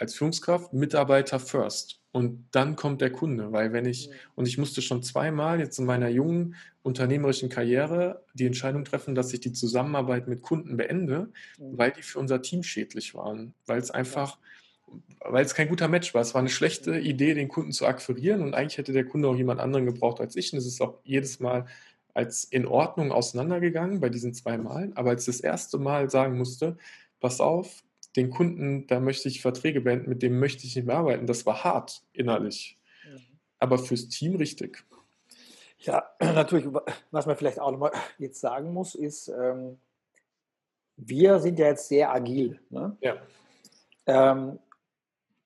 als Führungskraft Mitarbeiter first. Und dann kommt der Kunde, weil wenn ich, und ich musste schon zweimal jetzt in meiner jungen unternehmerischen Karriere die Entscheidung treffen, dass ich die Zusammenarbeit mit Kunden beende, mhm. weil die für unser Team schädlich waren, weil es einfach, weil es kein guter Match war. Es war eine schlechte Idee, den Kunden zu akquirieren und eigentlich hätte der Kunde auch jemand anderen gebraucht als ich. Und es ist auch jedes Mal als in Ordnung auseinandergegangen bei diesen zwei Malen, aber als das erste Mal sagen musste, pass auf, den Kunden, da möchte ich Verträge beenden, mit dem möchte ich nicht mehr arbeiten. Das war hart innerlich, mhm. aber fürs Team richtig. Ja, natürlich, was man vielleicht auch nochmal jetzt sagen muss, ist, ähm, wir sind ja jetzt sehr agil. Ne? Ja. Ähm,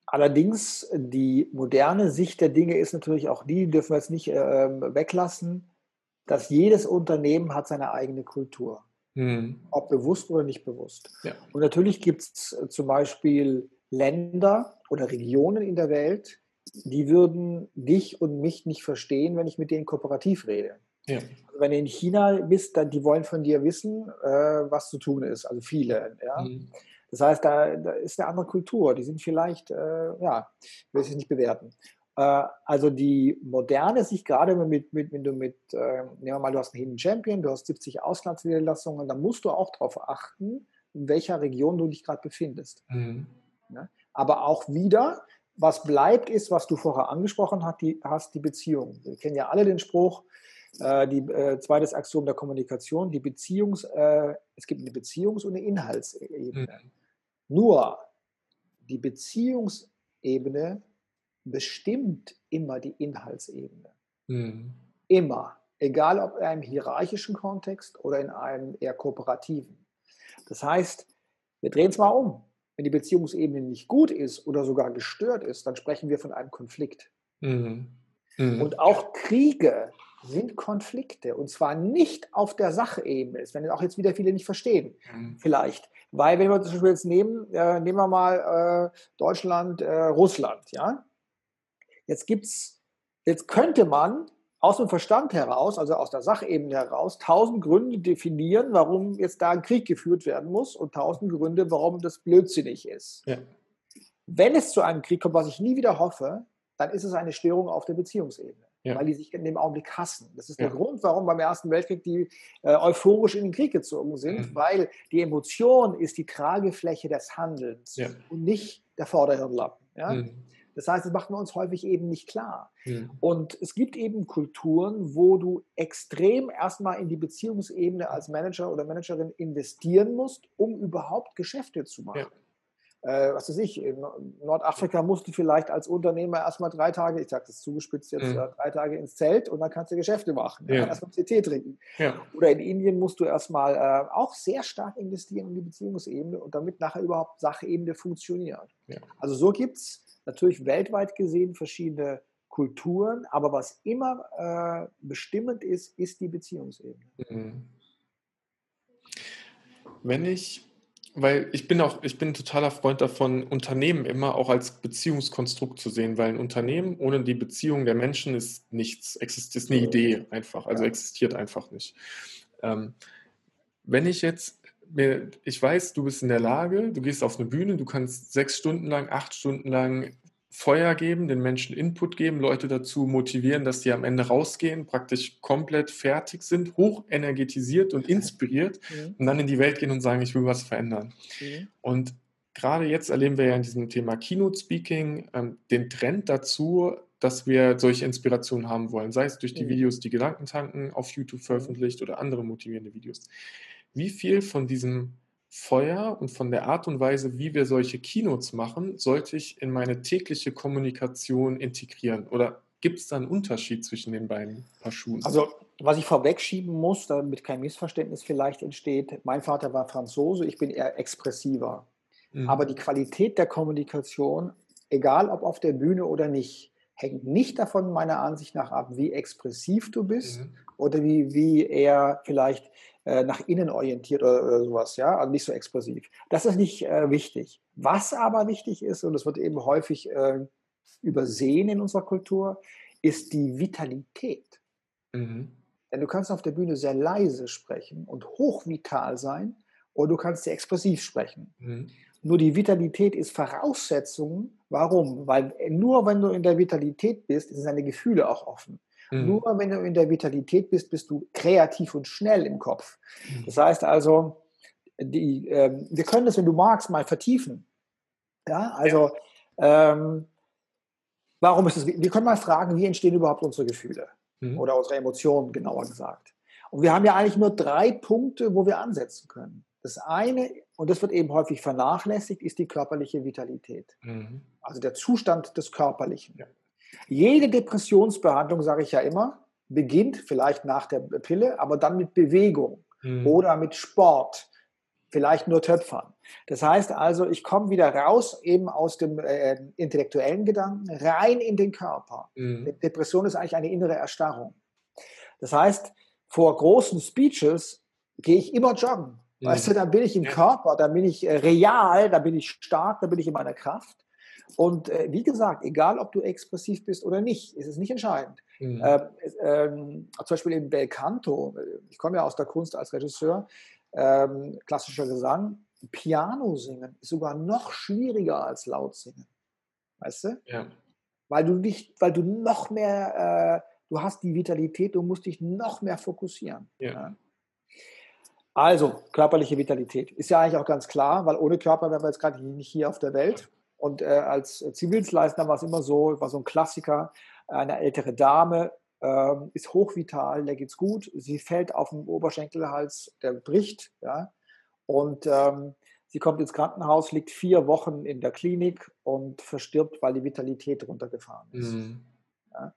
allerdings, die moderne Sicht der Dinge ist natürlich auch die, dürfen wir jetzt nicht äh, weglassen, dass jedes Unternehmen hat seine eigene Kultur. Mhm. Ob bewusst oder nicht bewusst. Ja. Und natürlich gibt es äh, zum Beispiel Länder oder Regionen in der Welt, die würden dich und mich nicht verstehen, wenn ich mit denen kooperativ rede. Ja. Also wenn du in China bist, dann die wollen von dir wissen, äh, was zu tun ist. Also viele. Ja? Mhm. Das heißt, da, da, ist eine andere Kultur. Die sind vielleicht, äh, ja, will ich es nicht bewerten. Äh, also die moderne sich gerade mit, mit, wenn du mit, äh, nehmen wir mal, du hast einen Hidden Champion, du hast 70 Auslandsniederlassungen, dann musst du auch darauf achten, in welcher Region du dich gerade befindest. Mhm. Ja? Aber auch wieder, was bleibt, ist, was du vorher angesprochen hast, die, hast, die Beziehung. Wir kennen ja alle den Spruch, äh, die, äh, zweites Axiom der Kommunikation, die Beziehungs, äh, es gibt eine Beziehungs- und eine Inhaltsebene. Mhm. Nur die Beziehungsebene bestimmt immer die Inhaltsebene. Mhm. Immer. Egal ob in einem hierarchischen Kontext oder in einem eher kooperativen. Das heißt, wir drehen es mal um. Wenn die Beziehungsebene nicht gut ist oder sogar gestört ist, dann sprechen wir von einem Konflikt. Mhm. Mhm. Und auch Kriege sind Konflikte und zwar nicht auf der Sachebene. Das werden auch jetzt wieder viele nicht verstehen, mhm. vielleicht. Weil, wenn wir zum Beispiel jetzt nehmen, äh, nehmen wir mal äh, Deutschland, äh, Russland, ja. Jetzt gibt's, jetzt könnte man aus dem Verstand heraus, also aus der Sachebene heraus, tausend Gründe definieren, warum jetzt da ein Krieg geführt werden muss und tausend Gründe, warum das blödsinnig ist. Ja. Wenn es zu einem Krieg kommt, was ich nie wieder hoffe, dann ist es eine Störung auf der Beziehungsebene. Ja. weil die sich in dem Augenblick hassen. Das ist ja. der Grund, warum beim Ersten Weltkrieg die äh, euphorisch in den Krieg gezogen sind, mhm. weil die Emotion ist die Tragefläche des Handelns und nicht der Vorderhirnlappen. Mhm. Das heißt, das machen wir uns häufig eben nicht klar. Mhm. Und es gibt eben Kulturen, wo du extrem erstmal in die Beziehungsebene als Manager oder Managerin investieren musst, um überhaupt Geschäfte zu machen. Ja. Äh, was weiß ich, in Nordafrika musst du vielleicht als Unternehmer erstmal drei Tage, ich sage das zugespitzt jetzt, mhm. drei Tage ins Zelt und dann kannst du Geschäfte machen. Ja. Erstmal Tee trinken. Ja. Oder in Indien musst du erstmal äh, auch sehr stark investieren in die Beziehungsebene und damit nachher überhaupt Sachebene funktioniert. Ja. Also so gibt es natürlich weltweit gesehen verschiedene Kulturen, aber was immer äh, bestimmend ist, ist die Beziehungsebene. Mhm. Wenn ich, weil ich bin auch, ich bin ein totaler Freund davon, Unternehmen immer auch als Beziehungskonstrukt zu sehen, weil ein Unternehmen ohne die Beziehung der Menschen ist nichts, existiert, ist eine Idee einfach, also existiert einfach nicht. Ähm, wenn ich jetzt ich weiß, du bist in der Lage, du gehst auf eine Bühne, du kannst sechs Stunden lang, acht Stunden lang Feuer geben, den Menschen Input geben, Leute dazu motivieren, dass sie am Ende rausgehen, praktisch komplett fertig sind, hoch energetisiert und inspiriert mhm. und dann in die Welt gehen und sagen, ich will was verändern. Mhm. Und gerade jetzt erleben wir ja in diesem Thema Keynote Speaking ähm, den Trend dazu, dass wir solche Inspirationen haben wollen, sei es durch die mhm. Videos, die Gedankentanken auf YouTube veröffentlicht oder andere motivierende Videos wie viel von diesem Feuer und von der Art und Weise, wie wir solche Keynotes machen, sollte ich in meine tägliche Kommunikation integrieren? Oder gibt es da einen Unterschied zwischen den beiden Paar Schuhen? Also, was ich vorwegschieben muss, damit kein Missverständnis vielleicht entsteht, mein Vater war Franzose, ich bin eher expressiver. Mhm. Aber die Qualität der Kommunikation, egal ob auf der Bühne oder nicht, hängt nicht davon meiner Ansicht nach ab, wie expressiv du bist mhm. oder wie, wie eher vielleicht nach innen orientiert oder, oder, sowas, ja, also nicht so expressiv. Das ist nicht äh, wichtig. Was aber wichtig ist, und das wird eben häufig äh, übersehen in unserer Kultur, ist die Vitalität. Mhm. Denn du kannst auf der Bühne sehr leise sprechen und hochvital sein, oder du kannst sehr expressiv sprechen. Mhm. Nur die Vitalität ist Voraussetzung. Warum? Weil nur wenn du in der Vitalität bist, sind deine Gefühle auch offen. Mhm. Nur wenn du in der Vitalität bist, bist du kreativ und schnell im Kopf. Mhm. Das heißt also, die, äh, wir können das, wenn du magst, mal vertiefen. Ja, also ja. Ähm, warum ist es? Wir können mal fragen, wie entstehen überhaupt unsere Gefühle mhm. oder unsere Emotionen, genauer gesagt. Und wir haben ja eigentlich nur drei Punkte, wo wir ansetzen können. Das eine, und das wird eben häufig vernachlässigt, ist die körperliche Vitalität. Mhm. Also der Zustand des Körperlichen. Ja. Jede Depressionsbehandlung, sage ich ja immer, beginnt vielleicht nach der Pille, aber dann mit Bewegung mhm. oder mit Sport, vielleicht nur Töpfern. Das heißt also, ich komme wieder raus eben aus dem äh, intellektuellen Gedanken rein in den Körper. Mhm. Depression ist eigentlich eine innere Erstarrung. Das heißt, vor großen Speeches gehe ich immer joggen. Mhm. Weißt du, da bin ich im ja. Körper, da bin ich äh, real, da bin ich stark, da bin ich in meiner Kraft. Und äh, wie gesagt, egal ob du expressiv bist oder nicht, ist es nicht entscheidend. Mhm. Ähm, ähm, zum Beispiel in Belcanto, äh, ich komme ja aus der Kunst als Regisseur, ähm, klassischer Gesang, Piano singen ist sogar noch schwieriger als laut singen. Weißt du? Ja. Weil du dich, weil du noch mehr, äh, du hast die Vitalität, du musst dich noch mehr fokussieren. Ja. ja. Also, körperliche Vitalität. Ist ja eigentlich auch ganz klar, weil ohne Körper wären wir jetzt gerade nicht hier auf der Welt. Und äh, als Zivildienstleister war es immer so, war so ein Klassiker, eine ältere Dame äh, ist hochvital, der geht's gut, sie fällt auf den Oberschenkelhals, der bricht, ja, und ähm, sie kommt ins Krankenhaus, liegt vier Wochen in der Klinik und verstirbt, weil die Vitalität runtergefahren ist. Mhm. Ja.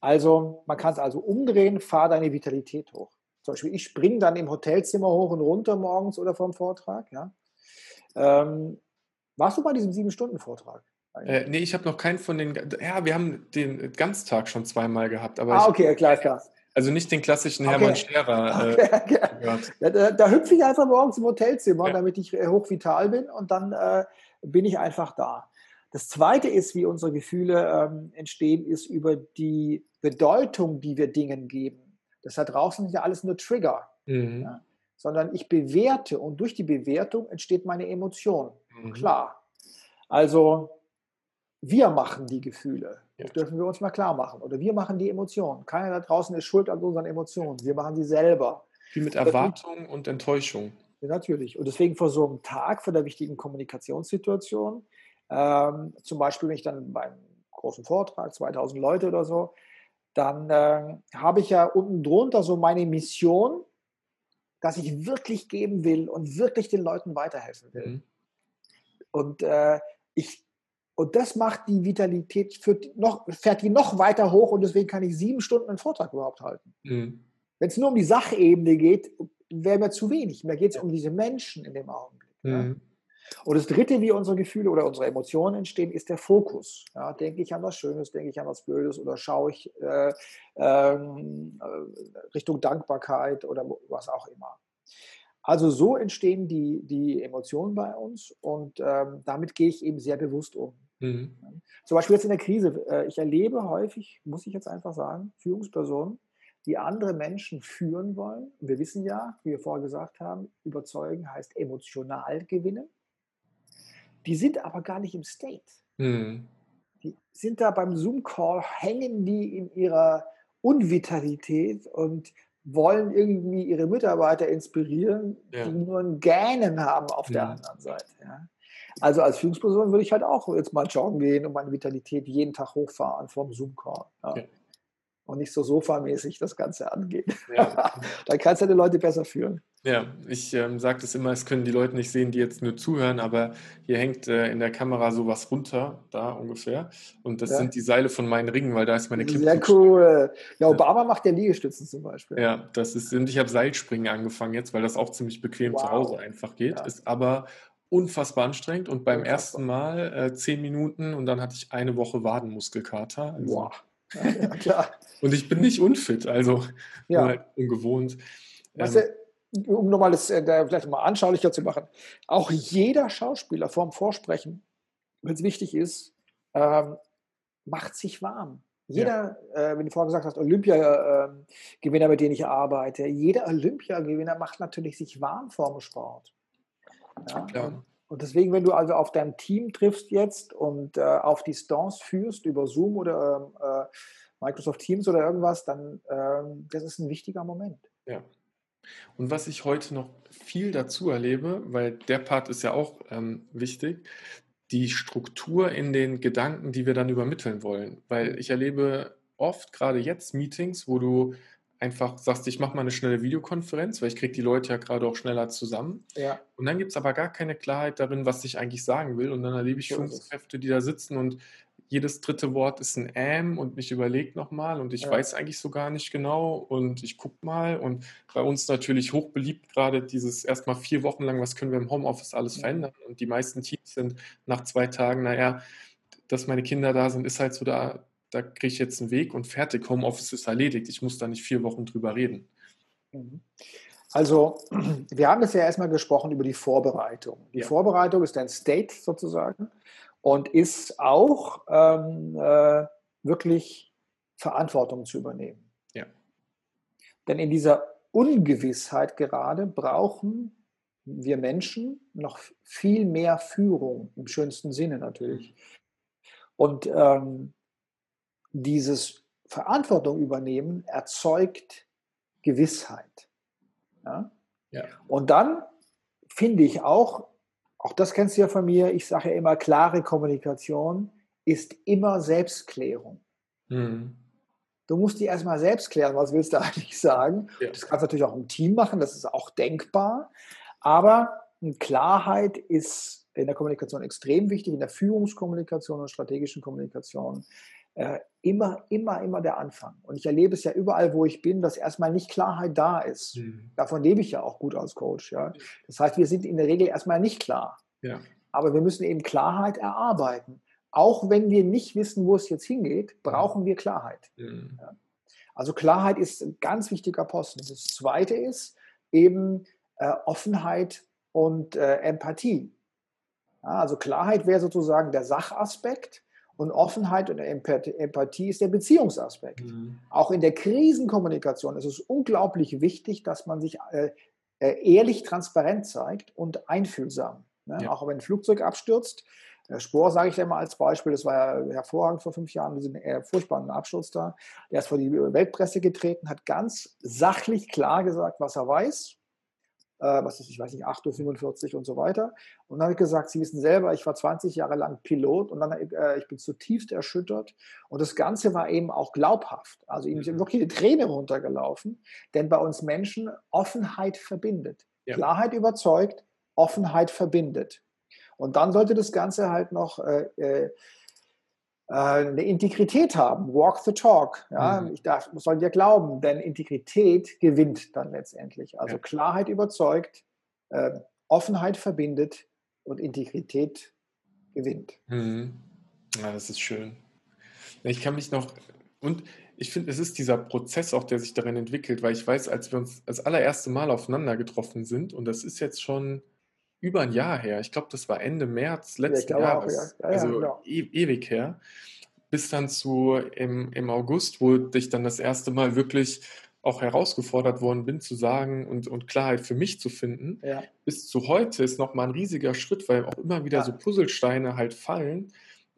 Also man kann es also umdrehen, fahr deine Vitalität hoch. Zum Beispiel, ich springe dann im Hotelzimmer hoch und runter morgens oder vom Vortrag. Ja. Ähm, warst du bei diesem Sieben-Stunden-Vortrag? Äh, nee, ich habe noch keinen von den. Ja, wir haben den Ganztag schon zweimal gehabt. Aber ah, okay, klar, klar. Also nicht den klassischen okay. Hermann Scherer. Äh, okay, ja, da, da, hüpfe ich einfach morgens im Hotelzimmer, ja. damit ich äh, hochvital bin und dann äh, bin ich einfach da. Das Zweite ist, wie unsere Gefühle ähm, entstehen, ist über die Bedeutung, die wir Dingen geben. Das da draußen sind ja alles nur Trigger. Mhm. Ja, sondern ich bewerte und durch die Bewertung entsteht meine Emotion. Mhm. Klar. Also wir machen die Gefühle. Das dürfen wir uns mal klar machen. Oder wir machen die Emotionen. Keiner da draußen ist schuld an unseren Emotionen. Wir machen sie selber. Wie mit Erwartung und Enttäuschung. Ja, natürlich. Und deswegen vor so einem Tag, vor der wichtigen Kommunikationssituation, ähm, zum Beispiel, wenn ich dann beim großen Vortrag, 2000 Leute oder so, dann äh, habe ich ja unten drunter so meine Mission, dass ich wirklich geben will und wirklich den Leuten weiterhelfen will. Mhm. Und äh, ich und das macht die Vitalität, führt noch, fährt die noch weiter hoch und deswegen kann ich sieben Stunden einen Vortrag überhaupt halten. Mhm. Wenn es nur um die Sachebene geht, wäre mir zu wenig. Mir geht es um diese Menschen in dem Augenblick. Mhm. Ja. Und das Dritte, wie unsere Gefühle oder unsere Emotionen entstehen, ist der Fokus. Ja, denke ich an was Schönes, denke ich an was Blödes oder schaue ich äh, ähm, äh, Richtung Dankbarkeit oder was auch immer. Also so entstehen die, die Emotionen bei uns und ähm, damit gehe ich eben sehr bewusst um. Mhm. Zum Beispiel jetzt in der Krise. Äh, ich erlebe häufig, muss ich jetzt einfach sagen, Führungspersonen, die andere Menschen führen wollen. Wir wissen ja, wie wir vorher gesagt haben, überzeugen heißt emotional gewinnen. Die sind aber gar nicht im State. Mhm. Die sind da beim Zoom-Call, hängen die in ihrer Unvitalität und wollen irgendwie ihre Mitarbeiter inspirieren, ja. die nur ein Gähnen haben auf der anderen Seite. Ja. Also als Führungsperson würde ich halt auch jetzt mal joggen gehen und meine Vitalität jeden Tag hochfahren vom Zoom-Call. Ja. Ja. Und nicht so sofamäßig das Ganze angehen. Ja. Dann kannst du die Leute besser führen. Ja, ich ähm, sage das immer, es können die Leute nicht sehen, die jetzt nur zuhören, aber hier hängt äh, in der Kamera sowas runter, da ungefähr. Und das ja. sind die Seile von meinen Ringen, weil da ist meine Klippe. Sehr cool. Ja, Obama ja. macht ja Liegestützen zum Beispiel. Ja, das ist, und ich habe Seilspringen angefangen jetzt, weil das auch ziemlich bequem wow. zu Hause einfach geht. Ja. Ist aber unfassbar anstrengend und beim unfassbar. ersten Mal äh, zehn Minuten und dann hatte ich eine Woche Wadenmuskelkater. Also, wow. Ja, klar. und ich bin nicht unfit, also ja. Halt ungewohnt. Was, ähm, um nochmal das äh, vielleicht mal anschaulicher zu machen, auch jeder Schauspieler vorm Vorsprechen, wenn es wichtig ist, ähm, macht sich warm. Jeder, ja. äh, wenn du vorher gesagt hast, Olympiagewinner, äh, mit denen ich arbeite, jeder Olympiagewinner macht natürlich sich warm vorm Sport. Ja? Und deswegen, wenn du also auf dein Team triffst jetzt und äh, auf Distanz führst über Zoom oder äh, Microsoft Teams oder irgendwas, dann äh, das ist ein wichtiger Moment. Ja. Und was ich heute noch viel dazu erlebe, weil der Part ist ja auch ähm, wichtig, die Struktur in den Gedanken, die wir dann übermitteln wollen. Weil ich erlebe oft, gerade jetzt, Meetings, wo du einfach sagst, ich mache mal eine schnelle Videokonferenz, weil ich kriege die Leute ja gerade auch schneller zusammen. Ja. Und dann gibt es aber gar keine Klarheit darin, was ich eigentlich sagen will. Und dann erlebe ich Führungskräfte, die da sitzen und jedes dritte Wort ist ein Ähm und ich überlege nochmal und ich ja. weiß eigentlich so gar nicht genau und ich gucke mal. Und bei uns natürlich hochbeliebt gerade dieses erstmal vier Wochen lang, was können wir im Homeoffice alles verändern. Und die meisten Teams sind nach zwei Tagen, naja, dass meine Kinder da sind, ist halt so da, da kriege ich jetzt einen Weg und fertig, Homeoffice ist erledigt. Ich muss da nicht vier Wochen drüber reden. Mhm. Also, wir haben ja erstmal gesprochen über die Vorbereitung. Die ja. Vorbereitung ist ein State sozusagen und ist auch ähm, äh, wirklich Verantwortung zu übernehmen. Ja. Denn in dieser Ungewissheit gerade brauchen wir Menschen noch viel mehr Führung, im schönsten Sinne natürlich. Und ähm, dieses Verantwortung übernehmen erzeugt Gewissheit. Ja? ja? Und dann finde ich auch, auch das kennst du ja von mir, ich sage ja immer, klare Kommunikation ist immer Selbstklärung. Mhm. Du musst dir erstmal selbst klären, was willst du eigentlich sagen. Ja. Das kannst du natürlich auch im Team machen, das ist auch denkbar. Aber Klarheit ist in der Kommunikation extrem wichtig, in der Führungskommunikation und strategischen Kommunikation äh, immer, immer, immer der Anfang. Und ich erlebe es ja überall, wo ich bin, dass erstmal nicht Klarheit da ist. Mhm. Davon lebe ich ja auch gut als Coach. Ja? Das heißt, wir sind in der Regel erstmal nicht klar. Ja. Aber wir müssen eben Klarheit erarbeiten. Auch wenn wir nicht wissen, wo es jetzt hingeht, brauchen wir Klarheit. Mhm. Ja? Also Klarheit ist ein ganz wichtiger Posten. Das Zweite ist eben äh, Offenheit und äh, Empathie. Ja, also Klarheit wäre sozusagen der Sachaspekt und Offenheit und Empathie ist der Beziehungsaspekt. Mhm. Auch in der Krisenkommunikation ist es unglaublich wichtig, dass man sich äh, äh, ehrlich transparent zeigt und einfühlsam. Ne? Ja. Auch wenn ein Flugzeug abstürzt. Der Spohr sage ich dir mal als Beispiel, das war ja hervorragend vor fünf Jahren, diesen äh, furchtbaren Absturz da. Der ist vor die Weltpresse getreten, hat ganz sachlich klar gesagt, was er weiß, äh, was ist, ich weiß nicht, 8.45 Uhr und so weiter. Und dann habe ich gesagt, Sie wissen selber, ich war 20 Jahre lang Pilot und dann, äh, ich bin zutiefst erschüttert. Und das Ganze war eben auch glaubhaft. Also ihm sind mhm. wirklich die Tränen runtergelaufen, denn bei uns Menschen Offenheit verbindet. Ja. Klarheit überzeugt, Offenheit verbindet. Und dann sollte das Ganze halt noch äh, äh, eine Integrität haben, walk the talk. Ja? Mhm. Ich darf, soll dir glauben, denn Integrität gewinnt dann letztendlich. Also ja. Klarheit überzeugt, äh, Offenheit verbindet und Integrität gewinnt. Mhm. Ja, das ist schön. Ich kann mich noch, und ich finde, es ist dieser Prozess auch, der sich darin entwickelt, weil ich weiß, als wir uns das allererste Mal aufeinander getroffen sind, und das ist jetzt schon über ein Jahr her. Ich glaube, das war Ende März letzten ja, Jahres. Auch, ja. Ja, also genau. e ewig her. Bis dann zu im, im August, wo ich dann das erste Mal wirklich auch herausgefordert worden bin, zu sagen und, und Klarheit für mich zu finden. Bis zu heute ist nochmal ein riesiger Schritt, weil auch immer wieder so Puzzlesteine halt fallen.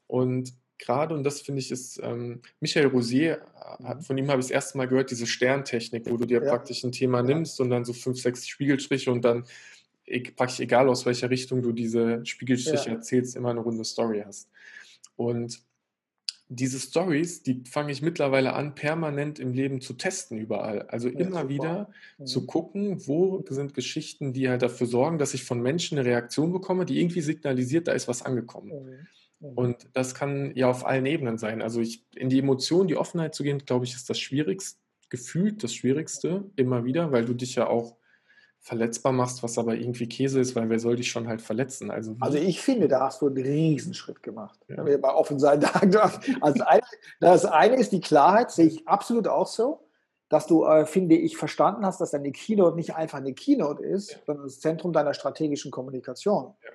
Und gerade, und das finde ich, ist ähm, Michael Rosier, hat, mhm. von ihm habe ich das erste Mal gehört, diese Sterntechnik, wo du dir praktisch ein Thema nimmst und dann so fünf, sechs Spiegelstriche und dann praktisch egal aus welcher Richtung du diese Spiegelstriche ja. erzählst, immer eine runde Story hast. Und diese Stories, die fange ich mittlerweile an, permanent im Leben zu testen überall. Also ja, immer super. wieder mhm. zu gucken, wo sind Geschichten, die halt dafür sorgen, dass ich von Menschen eine Reaktion bekomme, die irgendwie signalisiert, da ist was angekommen. Mhm. Mhm. Und das kann ja auf allen Ebenen sein. Also ich, in die Emotionen, die Offenheit zu gehen, glaube ich, ist das Schwierigste, gefühlt das Schwierigste, immer wieder, weil du dich ja auch verletzbar machst, was aber irgendwie Käse ist, weil wer soll dich schon halt verletzen? Also, also ich finde, da hast du einen Riesenschritt gemacht, ja. wenn wir mal offen sein darf. Also eine, das eine ist die Klarheit, sehe ich absolut auch so, dass du, äh, finde ich, verstanden hast, dass deine Keynote nicht einfach eine Keynote ist, ja. sondern das Zentrum deiner strategischen Kommunikation. Ja.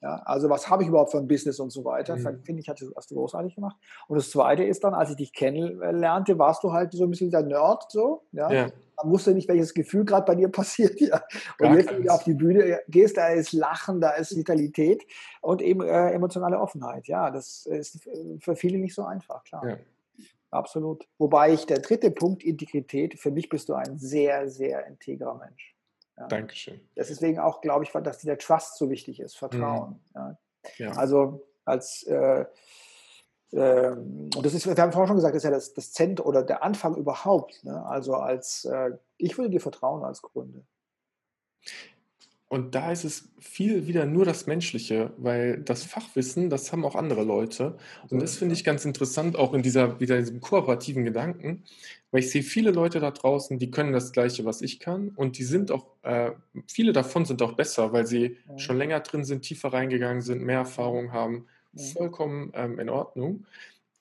Ja, also was habe ich überhaupt für ein Business und so weiter. Mhm. Finde ich, hast du großartig gemacht. Und das Zweite ist dann, als ich dich kennenlernte, warst du halt so ein bisschen der Nerd so. Ja. ja. Man wusste nicht, welches Gefühl gerade bei dir passiert. Ja. Und Gar jetzt, wenn du auf die Bühne gehst, da ist Lachen, da ist Vitalität und eben äh, emotionale Offenheit. Ja, das ist für viele nicht so einfach, klar. Ja. Absolut. Wobei ich der dritte Punkt, Integrität, für mich bist du ein sehr, sehr integrer Mensch. Ja. Dankeschön. Deswegen auch, glaube ich, dass der Trust so wichtig ist, Vertrauen. Mhm. Ja. ja. Also als äh, äh, und das ist, wir haben vorhin schon gesagt, das ist ja das, das Zentrum oder der Anfang überhaupt. Ne? Also als äh, ich würde dir vertrauen als Kunde. Und da ist es viel wieder nur das Menschliche, weil das Fachwissen, das haben auch andere Leute. Und das finde ich ganz interessant, auch in dieser, wieder in diesem kooperativen Gedanken, weil ich sehe viele Leute da draußen, die können das Gleiche, was ich kann. Und die sind auch, äh, viele davon sind auch besser, weil sie ja. schon länger drin sind, tiefer reingegangen sind, mehr Erfahrung haben. Ja. Vollkommen ähm, in Ordnung.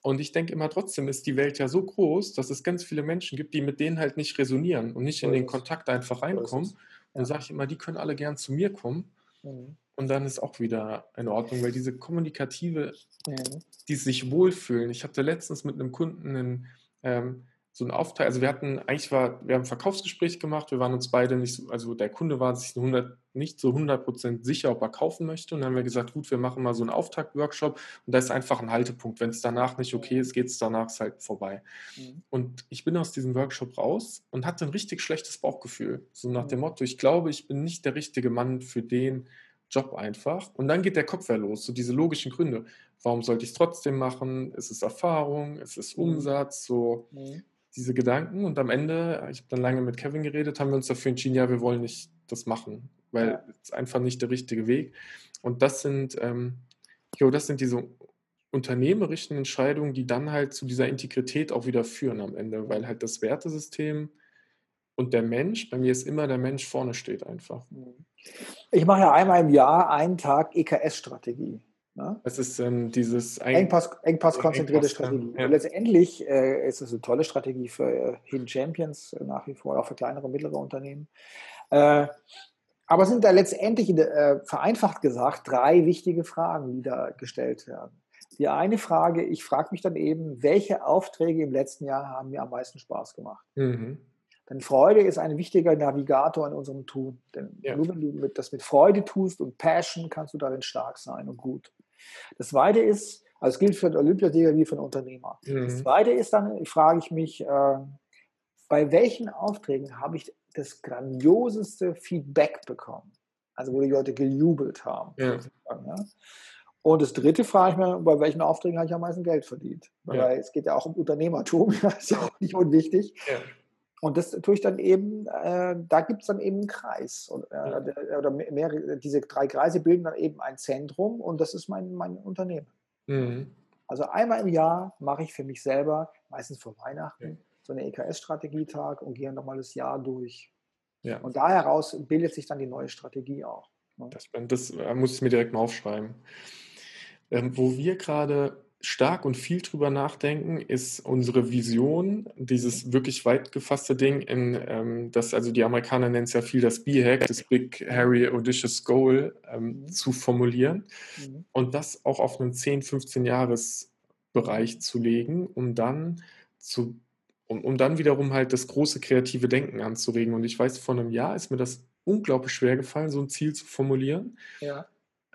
Und ich denke immer trotzdem ist die Welt ja so groß, dass es ganz viele Menschen gibt, die mit denen halt nicht resonieren und nicht in den Kontakt einfach reinkommen. Dann sage ich immer, die können alle gern zu mir kommen. Mhm. Und dann ist auch wieder in Ordnung, weil diese kommunikative, mhm. die sich wohlfühlen. Ich hatte letztens mit einem Kunden einen, ähm, so einen Auftrag, also wir hatten, eigentlich war, wir haben ein Verkaufsgespräch gemacht, wir waren uns beide nicht, so, also der Kunde war sich 100, nicht so 100% sicher, ob er kaufen möchte und dann haben wir gesagt, gut, wir machen mal so einen Auftaktworkshop und da ist einfach ein Haltepunkt, wenn es danach nicht okay ist, geht es danach halt vorbei. Mhm. Und ich bin aus diesem Workshop raus und hatte ein richtig schlechtes Bauchgefühl, so nach mhm. dem Motto, ich glaube, ich bin nicht der richtige Mann für den Job einfach und dann geht der Kopf ja los, so diese logischen Gründe. Warum sollte ich es trotzdem machen? Ist es Erfahrung? Ist es mhm. Umsatz? So, mhm diese Gedanken und am Ende, ich habe dann lange mit Kevin geredet, haben wir uns dafür entschieden, ja, wir wollen nicht das machen, weil ja. es einfach nicht der richtige Weg. Und das sind, ähm, jo, das sind diese unternehmerischen Entscheidungen, die dann halt zu dieser Integrität auch wieder führen am Ende, weil halt das Wertesystem und der Mensch, bei mir ist immer der Mensch vorne steht einfach. Ich mache ja einmal im Jahr einen Tag EKS-Strategie. Ne? Es ist ähm, dieses Engpass, Engpass-konzentrierte Engpass, Strategie. Ja. letztendlich äh, ist es eine tolle Strategie für äh, Hidden Champions äh, nach wie vor, auch für kleinere und mittlere Unternehmen. Äh, aber es sind da letztendlich, äh, vereinfacht gesagt, drei wichtige Fragen, die da gestellt werden. Die eine Frage, ich frage mich dann eben, welche Aufträge im letzten Jahr haben mir am meisten Spaß gemacht? Mhm. Denn Freude ist ein wichtiger Navigator in unserem Tun. Denn ja. nur wenn du das mit Freude tust und Passion, kannst du darin stark sein und gut. Das Zweite ist, also es gilt für den Olympiasieger wie für den Unternehmer. Mhm. Das Zweite ist dann, frage ich mich, äh, bei welchen Aufträgen habe ich das grandioseste Feedback bekommen? Also wo die Leute gejubelt haben. Ja. Ja. Und das dritte frage ich mir, bei welchen Aufträgen habe ich am meisten Geld verdient? Weil ja. es geht ja auch um Unternehmertum, das ist ja auch nicht unwichtig. Und das tue ich dann eben, äh, da gibt es dann eben einen Kreis. Und, äh, oder mehrere, diese drei Kreise bilden dann eben ein Zentrum und das ist mein, mein Unternehmen. Mhm. Also einmal im Jahr mache ich für mich selber, meistens vor Weihnachten, ja. so einen EKS-Strategietag und gehe nochmal das Jahr durch. Ja. Und da heraus bildet sich dann die neue Strategie auch. Ne? Das, das, das muss ich mir direkt mal aufschreiben. Ähm, wo wir gerade stark und viel drüber nachdenken, ist unsere Vision, dieses wirklich weit gefasste Ding, in ähm, das, also die Amerikaner nennen es ja viel das B-Hack, das Big Harry Audacious Goal, ähm, mhm. zu formulieren mhm. und das auch auf einen 10, 15 Jahres Bereich zu legen, um dann zu um, um dann wiederum halt das große kreative Denken anzuregen. Und ich weiß, vor einem Jahr ist mir das unglaublich schwer gefallen, so ein Ziel zu formulieren. Ja.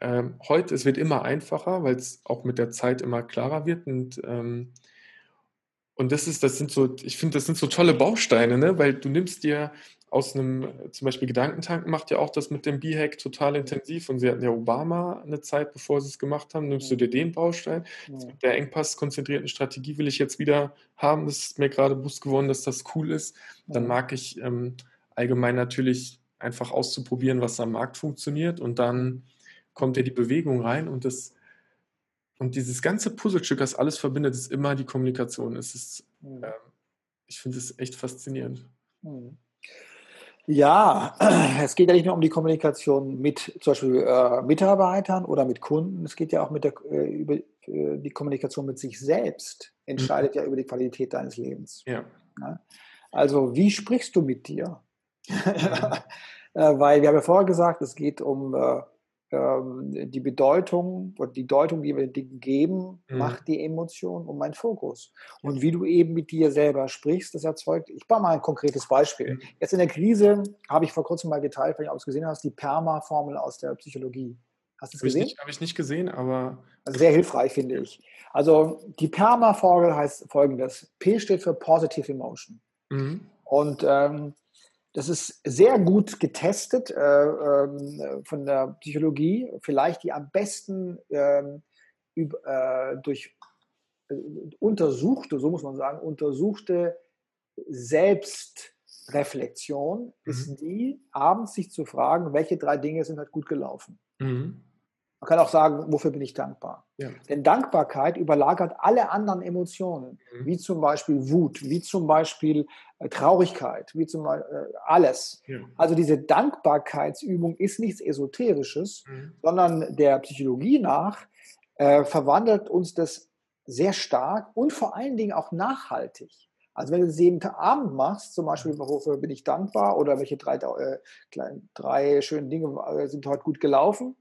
Ähm, heute, es wird immer einfacher, weil es auch mit der Zeit immer klarer wird und ähm, und das ist, das sind so, ich finde, das sind so tolle Bausteine, ne? weil du nimmst dir aus einem, zum Beispiel Gedankentanken macht ja auch das mit dem B-Hack total intensiv und sie hatten ja Obama eine Zeit, bevor sie es gemacht haben, nimmst du dir den Baustein. Ja. Der Engpass konzentrierten Strategie will ich jetzt wieder haben, das ist mir gerade bewusst geworden, dass das cool ist. Dann mag ich ähm, allgemein natürlich einfach auszuprobieren, was am Markt funktioniert und dann kommt ja die Bewegung rein und das und dieses ganze Puzzlestück, das alles verbindet, ist immer die Kommunikation. Es ist, mhm. äh, ich finde es echt faszinierend. Mhm. Ja, es geht ja nicht nur um die Kommunikation mit zum Beispiel äh, Mitarbeitern oder mit Kunden, es geht ja auch mit der, äh, über äh, die Kommunikation mit sich selbst, entscheidet mhm. ja über die Qualität deines Lebens. Ja. Ja? Also, wie sprichst du mit dir? Äh, weil wir haben ja vorher gesagt, es geht um äh, die Bedeutung oder die Deutung, die wir den Dingen geben, mhm. macht die Emotion und mein Fokus. Und wie du eben mit dir selber sprichst, das erzeugt, ich mache mal ein konkretes Beispiel. Mhm. Jetzt in der Krise habe ich vor kurzem mal geteilt, wenn du es gesehen hast, die PERMA-Formel aus der Psychologie. Hast du es gesehen? Habe ich nicht gesehen, aber. Also sehr hilfreich, finde ich. Also die PERMA-Formel heißt folgendes: P steht für Positive Emotion. Mhm. Und ähm, das ist sehr gut getestet äh, äh, von der Psychologie, vielleicht die am besten ähm, äh, durch äh, untersuchte, so muss man sagen, untersuchte Selbstreflexion mhm. ist die, abends sich zu fragen, welche drei Dinge sind halt gut gelaufen. Mhm. Man kann auch sagen, wofür bin ich dankbar? Ja. Denn Dankbarkeit überlagert alle anderen Emotionen, mhm. wie zum Beispiel Wut, wie zum Beispiel äh, Traurigkeit, wie zum Beispiel äh, alles. Ja. Also diese Dankbarkeitsübung ist nichts Esoterisches, mhm. sondern der Psychologie nach äh, verwandelt uns das sehr stark und vor allen Dingen auch nachhaltig. Also wenn du es jeden Abend machst, zum Beispiel, wofür bin ich dankbar oder welche drei, äh, drei schönen Dinge äh, sind heute gut gelaufen,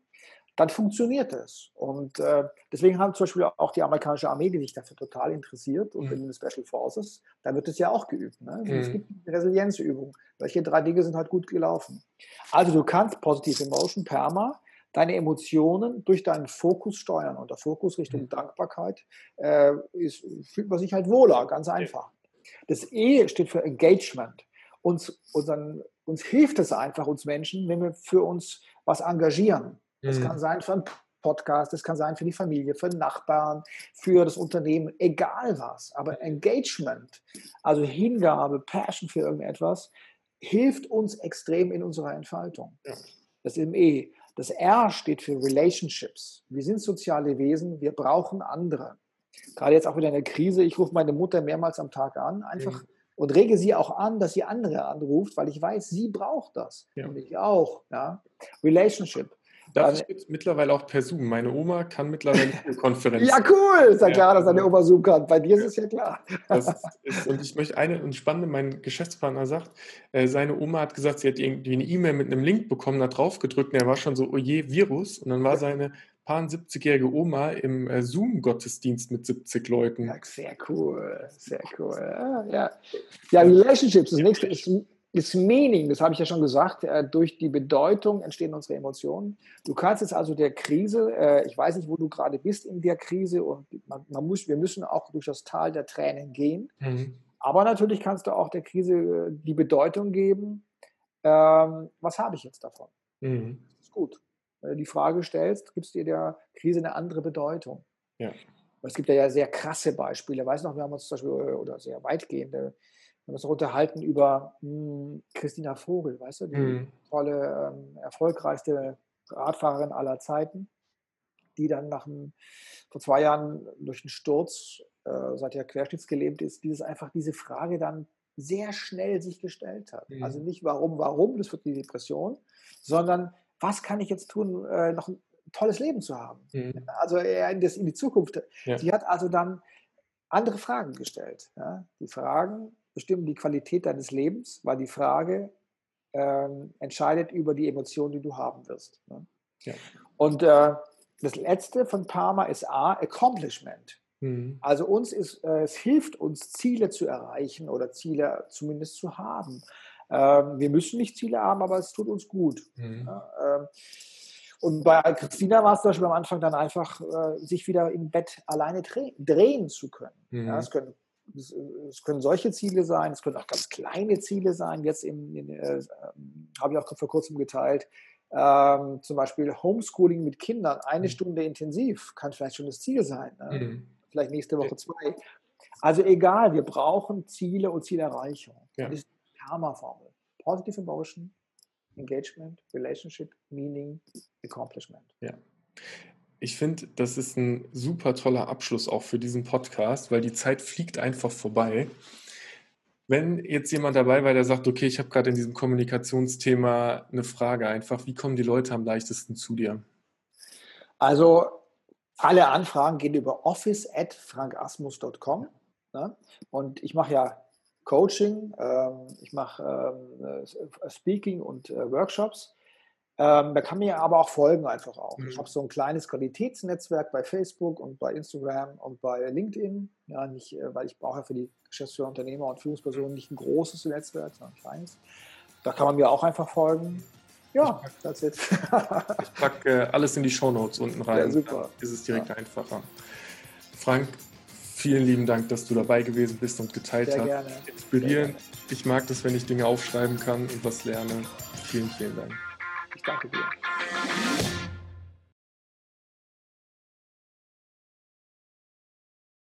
dann funktioniert es. Und äh, deswegen haben zum Beispiel auch die amerikanische Armee, die sich dafür total interessiert und mhm. in den Special Forces, da wird es ja auch geübt. Ne? Mhm. Es gibt eine Resilienzübung. Welche drei Dinge sind halt gut gelaufen? Also du kannst Positive Emotion, PERMA, deine Emotionen durch deinen Fokus steuern. Und der Fokus Richtung mhm. Dankbarkeit äh, ist, fühlt man sich halt wohler, ganz einfach. Das E steht für Engagement. Uns, unseren, uns hilft es einfach, uns Menschen, wenn wir für uns was engagieren. Das mhm. kann sein für einen Podcast, das kann sein für die Familie, für Nachbarn, für das Unternehmen, egal was. Aber Engagement, also Hingabe, Passion für irgendetwas, hilft uns extrem in unserer Entfaltung. Das ist im E. Das R steht für Relationships. Wir sind soziale Wesen, wir brauchen andere. Gerade jetzt auch wieder in der Krise, ich rufe meine Mutter mehrmals am Tag an, einfach mhm. und rege sie auch an, dass sie andere anruft, weil ich weiß, sie braucht das. Ja. Und ich auch. Ja? Relationship. Darf ich jetzt mittlerweile auch per Zoom? Meine Oma kann mittlerweile Konferenzen. ja, cool. Ist ja, ja klar, dass deine Oma Zoom kann. Bei dir ist es ja klar. Ist, und ich möchte eine und spannende, mein Geschäftspartner sagt, äh, seine Oma hat gesagt, sie hat irgendwie eine E-Mail mit einem Link bekommen, da drauf gedrückt und er war schon so, oje, oh Virus. Und dann war seine paar 70-jährige Oma im äh, Zoom-Gottesdienst mit 70 Leuten. Ja, sehr cool, sehr cool. Ja, ja. Relationships, das nächste ist ist Meaning, das habe ich ja schon gesagt, äh, durch die Bedeutung entstehen unsere Emotionen. Du kannst jetzt also der Krise, äh, ich weiß nicht, wo du gerade bist in der Krise und man, man muss, wir müssen auch durch das Tal der Tränen gehen. Mhm. Aber natürlich kannst du auch der Krise äh, die Bedeutung geben, ähm, was habe ich jetzt davon? Mhm. Das ist gut. Wenn du die Frage stellst, gibst du dir der Krise eine andere Bedeutung. Ja. Es gibt ja sehr krasse Beispiele. Weiß noch, wir haben uns zum Beispiel, oder sehr weitgehende, haben uns unterhalten über mh, hm, Christina Vogel, weißt du, die mhm. tolle, ähm, erfolgreichste Radfahrerin aller Zeiten, die dann nach einem, vor zwei Jahren durch einen Sturz, äh, seit er querschnittsgelähmt ist, dieses einfach diese Frage dann sehr schnell sich gestellt hat. Mhm. Also nicht warum, warum, das wird die Depression, sondern was kann ich jetzt tun, äh, noch ein tolles Leben zu haben. Mhm. Also eher in, das, in die Zukunft. Ja. Sie hat also dann andere Fragen gestellt. Ja? Die Fragen, bestimmen die Qualität deines Lebens, weil die Frage ähm, entscheidet über die Emotionen, die du haben wirst. Ne? Ja. Und äh, das letzte von Parma ist A, Accomplishment. Mhm. Also uns ist, äh, es hilft uns, Ziele zu erreichen oder Ziele zumindest zu haben. Ähm, wir müssen nicht Ziele haben, aber es tut uns gut. Mhm. Ja, ähm, und bei Christina war es zum Beispiel am Anfang dann einfach, äh, sich wieder im Bett alleine drehen, zu können. Mhm. Ja, es können es können solche Ziele sein, es können auch ganz kleine Ziele sein. Jetzt in, äh, habe ich auch vor kurzem geteilt, ähm, zum Beispiel Homeschooling mit Kindern, eine mhm. Stunde intensiv, kann vielleicht schon das Ziel sein. Ne? Mhm. Vielleicht nächste Woche zwei. Also egal, wir brauchen Ziele und Zielerreichung. Ja. Das ist die Karma-Formel. Positive Emotion, Engagement, Relationship, Meaning, Accomplishment. Ja. Ich finde, das ist ein super toller Abschluss auch für diesen Podcast, weil die Zeit fliegt einfach vorbei. Wenn jetzt jemand dabei war, der sagt, okay, ich habe gerade in diesem Kommunikationsthema eine Frage einfach, wie kommen die Leute am leichtesten zu dir? Also alle Anfragen gehen über office@frankasmus.com ne? und ich mache ja Coaching, ähm, ich mache ähm, Speaking und äh, Workshops Ähm, da kann mir aber auch folgen einfach auch. Mhm. Ich habe so ein kleines Qualitätsnetzwerk bei Facebook und bei Instagram und bei LinkedIn. Ja, nicht, äh, weil ich brauche ja für die Geschäftsführer, Unternehmer und Führungspersonen nicht ein großes Netzwerk, sondern ein kleines. Da kann man mir auch einfach folgen. Ja, that's it. ich packe äh, alles in die Shownotes unten rein. Ja, super. Dann ist es direkt ja. einfacher. Frank, vielen lieben Dank, dass du dabei gewesen bist und geteilt Sehr hast. Gerne. Inspirieren. Ich mag das, wenn ich Dinge aufschreiben kann und was lerne. Vielen, vielen Dank. Ich danke dir.